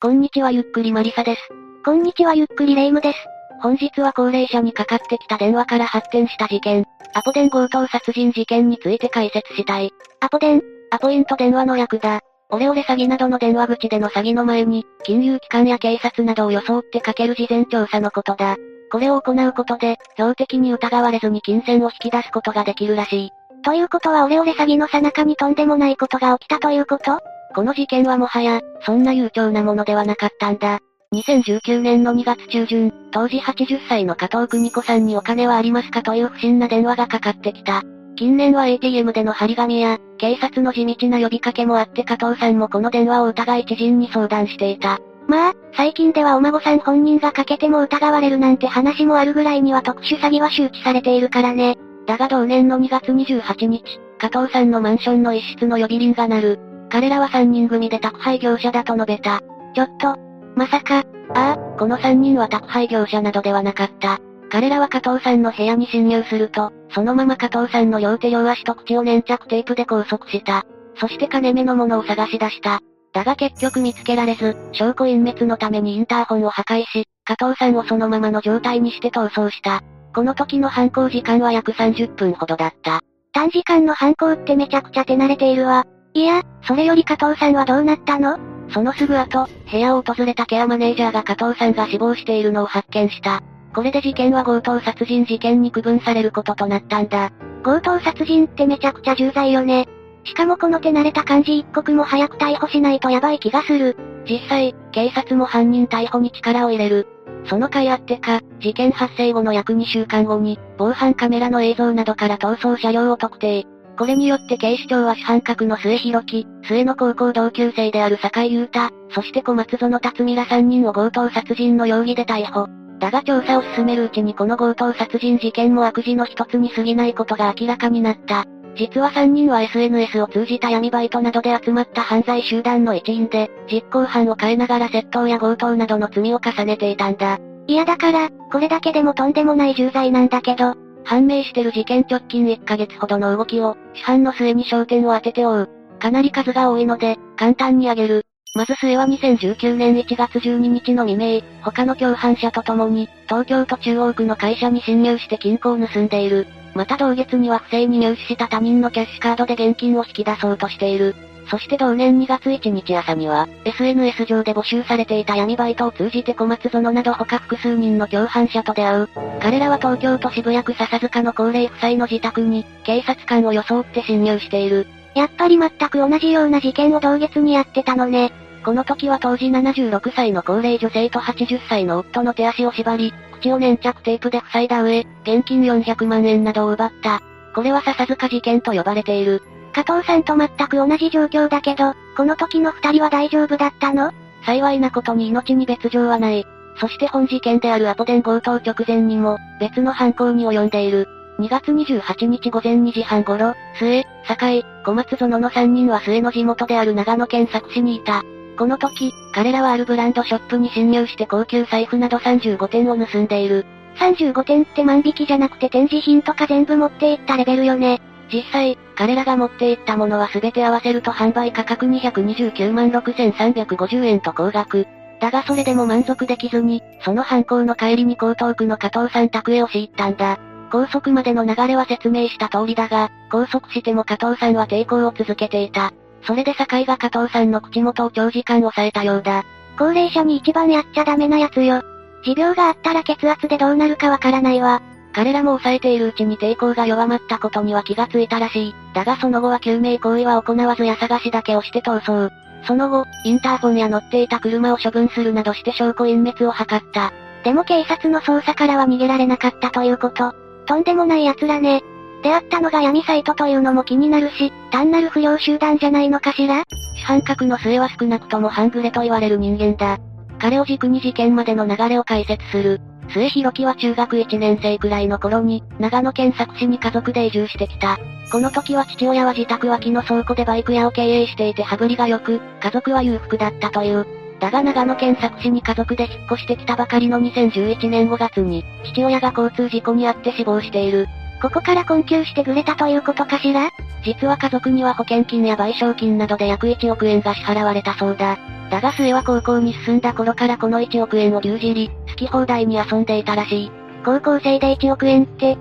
こんにちはゆっくりマリサです。こんにちはゆっくりレイムです。本日は高齢者にかかってきた電話から発展した事件、アポ電強盗殺人事件について解説したい。アポ電アポイント電話の略だ。オレオレ詐欺などの電話口での詐欺の前に、金融機関や警察などを装ってかける事前調査のことだ。これを行うことで、標的に疑われずに金銭を引き出すことができるらしい。ということはオレオレ詐欺の最中にとんでもないことが起きたということ？この事件はもはや、そんな悠長なものではなかったんだ。2019年の2月中旬、当時80歳の加藤邦子さんにお金はありますかという不審な電話がかかってきた。近年は ATM での張り紙や、警察の地道な呼びかけもあって加藤さんもこの電話を疑い知人に相談していた。まあ、最近ではお孫さん本人がかけても疑われるなんて話もあるぐらいには特殊詐欺は周知されているからね。だが同年の2月28日、加藤さんのマンションの一室の呼び鈴が鳴る。彼らは3人組で宅配業者だと述べた。ちょっと、まさか、ああ、この3人は宅配業者などではなかった。彼らは加藤さんの部屋に侵入すると、そのまま加藤さんの両手両足と口を粘着テープで拘束した。そして金目のものを探し出した。だが結局見つけられず、証拠隠滅のためにインターホンを破壊し、加藤さんをそのままの状態にして逃走した。この時の犯行時間は約30分ほどだった。短時間の犯行ってめちゃくちゃ手慣れているわ。いや、それより加藤さんはどうなったの？そのすぐ後、部屋を訪れたケアマネージャーが加藤さんが死亡しているのを発見した。これで事件は強盗殺人事件に区分されることとなったんだ。強盗殺人ってめちゃくちゃ重罪よね。しかもこの手慣れた感じ一刻も早く逮捕しないとやばい気がする。実際、警察も犯人逮捕に力を入れる。その甲斐あってか、事件発生後の約2週間後に、防犯カメラの映像などから逃走車両を特定。これによって警視庁は主犯格の末広樹、末の高校同級生である坂井優太、そして小松園辰巳ら3人を強盗殺人の容疑で逮捕。だが調査を進めるうちにこの強盗殺人事件も悪事の一つに過ぎないことが明らかになった。実は3人は SNS を通じた闇バイトなどで集まった犯罪集団の一員で、実行犯を変えながら窃盗や強盗などの罪を重ねていたんだ。いやだから、これだけでもとんでもない重罪なんだけど、判明してる事件直近1ヶ月ほどの動きを、市販の末に焦点を当てて追う。かなり数が多いので、簡単に挙げる。まず末は2019年1月12日の未明、他の共犯者と共に、東京都中央区の会社に侵入して金庫を盗んでいる。また同月には不正に入手した他人のキャッシュカードで現金を引き出そうとしている。そして同年2月1日朝には、SNS 上で募集されていた闇バイトを通じて小松園など他複数人の共犯者と出会う。彼らは東京都渋谷区笹塚の高齢夫妻の自宅に、警察官を装って侵入している。やっぱり全く同じような事件を同月にやってたのね。この時は当時76歳の高齢女性と80歳の夫の手足を縛り、口を粘着テープで塞いだ上、現金400万円などを奪った。これは笹塚事件と呼ばれている。加藤さんと全く同じ状況だけど、この時の二人は大丈夫だったの？幸いなことに命に別状はない。そして本事件であるアポ電強盗直前にも、別の犯行に及んでいる。2月28日午前2時半頃、末、堺、小松園の3人は末の地元である長野県佐久市にいた。この時、彼らはあるブランドショップに侵入して高級財布など35点を盗んでいる。35点って万引きじゃなくて展示品とか全部持っていったレベルよね。実際、彼らが持っていったものは全て合わせると販売価格229万6350円と高額。だがそれでも満足できずに、その犯行の帰りに江東区の加藤さん宅へ押し入ったんだ。高速までの流れは説明した通りだが、高速しても加藤さんは抵抗を続けていた。それで酒井が加藤さんの口元を長時間押さえたようだ。高齢者に一番やっちゃダメなやつよ。持病があったら血圧でどうなるかわからないわ。彼らも抑えているうちに抵抗が弱まったことには気がついたらしい。だがその後は救命行為は行わずや探しだけをして逃走。その後、インターフォンや乗っていた車を処分するなどして証拠隠滅を図った。でも警察の捜査からは逃げられなかったということ。とんでもない奴らね。出会ったのが闇サイトというのも気になるし、単なる不良集団じゃないのかしら？主犯格の末は少なくとも半グレと言われる人間だ。彼を軸に事件までの流れを解説する。末広樹は中学1年生くらいの頃に、長野県佐久市に家族で移住してきた。この時は父親は自宅脇の倉庫でバイク屋を経営していて羽振りが良く、家族は裕福だったという。だが長野県佐久市に家族で引っ越してきたばかりの2011年5月に、父親が交通事故に遭って死亡している。ここから困窮してくれたということかしら？実は家族には保険金や賠償金などで約1億円が支払われたそうだ。だが末は高校に進んだ頃からこの1億円を牛耳り、好き放題に遊んでいたらしい。高校生で1億円って、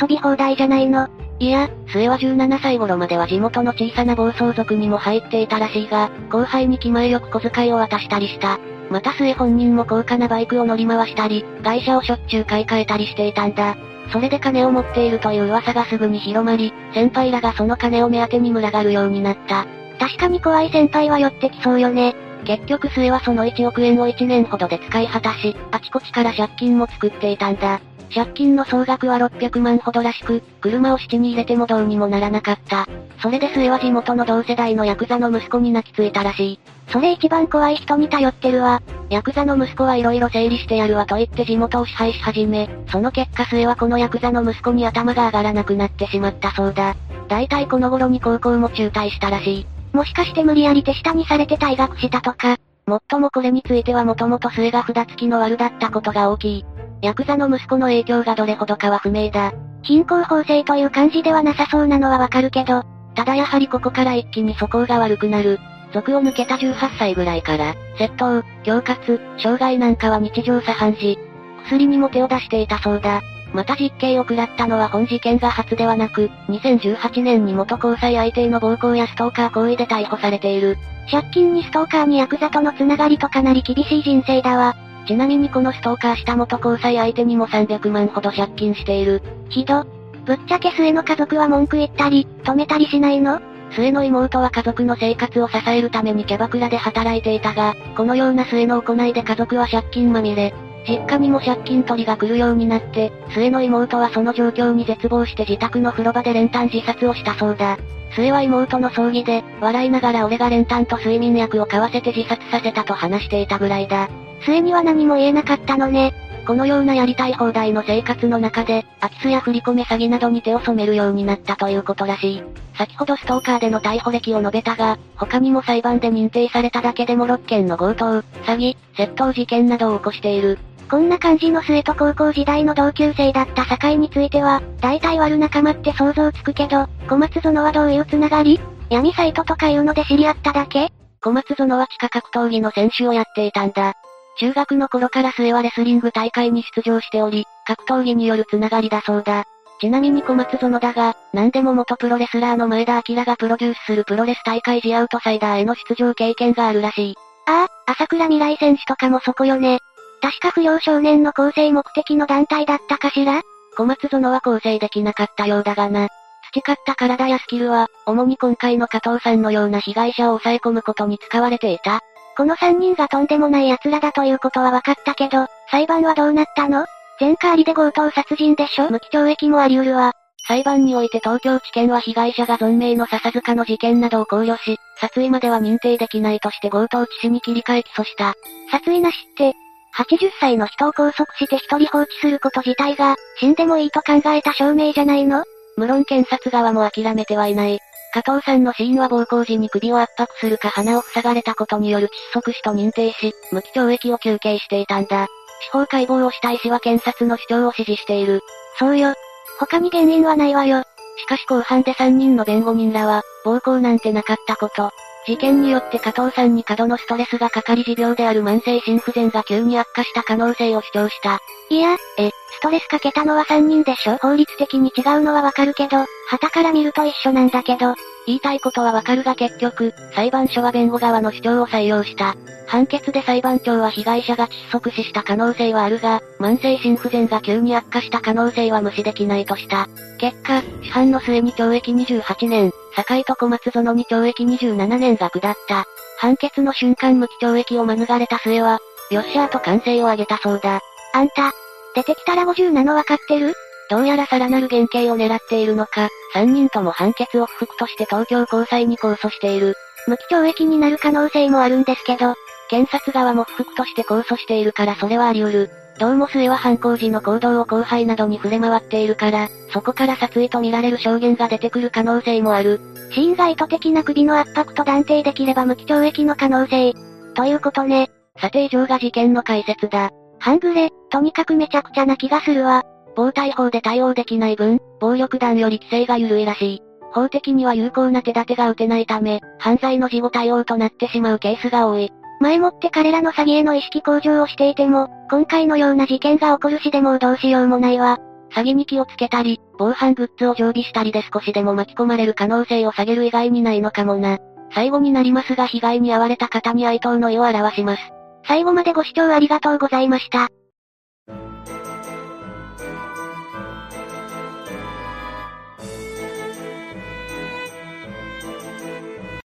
遊び放題じゃないの？いや、末は17歳頃までは地元の小さな暴走族にも入っていたらしいが、後輩に気前よく小遣いを渡したりした。また末本人も高価なバイクを乗り回したり、外車をしょっちゅう買い替えたりしていたんだ。それで金を持っているという噂がすぐに広まり、先輩らがその金を目当てに群がるようになった。確かに怖い先輩は寄ってきそうよね。結局末はその1億円を1年ほどで使い果たし、あちこちから借金も作っていたんだ。借金の総額は600万ほどらしく、車を七に入れてもどうにもならなかった。それで末は地元の同世代のヤクザの息子に泣きついたらしい。それ一番怖い人に頼ってるわ。ヤクザの息子はいろいろ整理してやるわと言って地元を支配し始め、その結果末はこのヤクザの息子に頭が上がらなくなってしまったそうだ。大体この頃に高校も中退したらしい。もしかして無理やり手下にされて退学したとか。もっともこれについてはもともと末が札付きの悪だったことが大きい。ヤクザの息子の影響がどれほどかは不明だ。貧困法制という感じではなさそうなのはわかるけど、ただやはりここから一気に素行が悪くなる。族を抜けた18歳ぐらいから、窃盗、恐喝、傷害なんかは日常茶飯事。薬にも手を出していたそうだ。また実刑を食らったのは本事件が初ではなく、2018年に元交際相手への暴行やストーカー行為で逮捕されている。借金にストーカーにヤクザとのつながりとかなり厳しい人生だわ。ちなみにこのストーカーした元交際相手にも300万ほど借金している。ひど。ぶっちゃけ末の家族は文句言ったり、止めたりしないの？末の妹は家族の生活を支えるためにキャバクラで働いていたが、このような末の行いで家族は借金まみれ。実家にも借金取りが来るようになって、末の妹はその状況に絶望して自宅の風呂場で練炭自殺をしたそうだ。末は妹の葬儀で、笑いながら俺が練炭と睡眠薬を買わせて自殺させたと話していたぐらいだ。末には何も言えなかったのね。このようなやりたい放題の生活の中で、空き巣や振り込め詐欺などに手を染めるようになったということらしい。先ほどストーカーでの逮捕歴を述べたが、他にも裁判で認定されただけでも6件の強盗、詐欺、窃盗事件などを起こしている。こんな感じの末と高校時代の同級生だった境については、大体悪仲間って想像つくけど、小松園はどういうつながり？闇サイトとかいうので知り合っただけ？小松園は地下格闘技の選手をやっていたんだ。中学の頃から末はレスリング大会に出場しており、格闘技によるつながりだそうだ。ちなみに小松園だが、何でも元プロレスラーの前田明がプロデュースするプロレス大会ジアウトサイダーへの出場経験があるらしい。ああ、朝倉未来選手とかもそこよね。確か不良少年の構成目的の団体だったかしら？小松園は構成できなかったようだがな。培った体やスキルは、主に今回の加藤さんのような被害者を抑え込むことに使われていた。この3人がとんでもない奴らだということは分かったけど、裁判はどうなったの？前科ありで強盗殺人でしょ？無期懲役もあり得るわ。裁判において東京地検は被害者が存命の笹塚の事件などを考慮し、殺意までは認定できないとして強盗致死に切り替え起訴した。殺意なしって、80歳の人を拘束して一人放置すること自体が、死んでもいいと考えた証明じゃないの？無論検察側も諦めてはいない。加藤さんの死因は暴行時に首を圧迫するか鼻を塞がれたことによる窒息死と認定し、無期懲役を求刑していたんだ。司法解剖をした医師は検察の主張を支持している。そうよ。他に原因はないわよ。しかし後半で3人の弁護人らは、暴行なんてなかったこと。事件によって加藤さんに過度のストレスがかかり持病である慢性心不全が急に悪化した可能性を主張した。いや、え、ストレスかけたのは3人でしょ？法律的に違うのはわかるけど、旗から見ると一緒なんだけど、言いたいことはわかるが結局、裁判所は弁護側の主張を採用した。判決で裁判長は被害者が窒息死した可能性はあるが、慢性心不全が急に悪化した可能性は無視できないとした。結果、市販の末に懲役28年、堺と小松園に懲役27年が下った。判決の瞬間無期懲役を免れた末は、よっしゃーと歓声を上げたそうだ。あんた、出てきたら50なの分かってる？どうやらさらなる減刑を狙っているのか、3人とも判決を不服として東京高裁に控訴している。無期懲役になる可能性もあるんですけど、検察側も不服として控訴しているからそれはあり得る。どうも末は犯行時の行動を後輩などに触れ回っているから、そこから殺意と見られる証言が出てくる可能性もある。死因が意図的な首の圧迫と断定できれば無期懲役の可能性。ということね。さて以上が事件の解説だ。半グレ、とにかくめちゃくちゃな気がするわ。暴対法で対応できない分、暴力団より規制が緩いらしい。法的には有効な手立てが打てないため、犯罪の事後対応となってしまうケースが多い。前もって彼らの詐欺への意識向上をしていても、今回のような事件が起こるしでもどうしようもないわ。詐欺に気をつけたり、防犯グッズを常備したりで少しでも巻き込まれる可能性を下げる以外にないのかもな。最後になりますが被害に遭われた方に哀悼の意を表します。最後までご視聴ありがとうございました。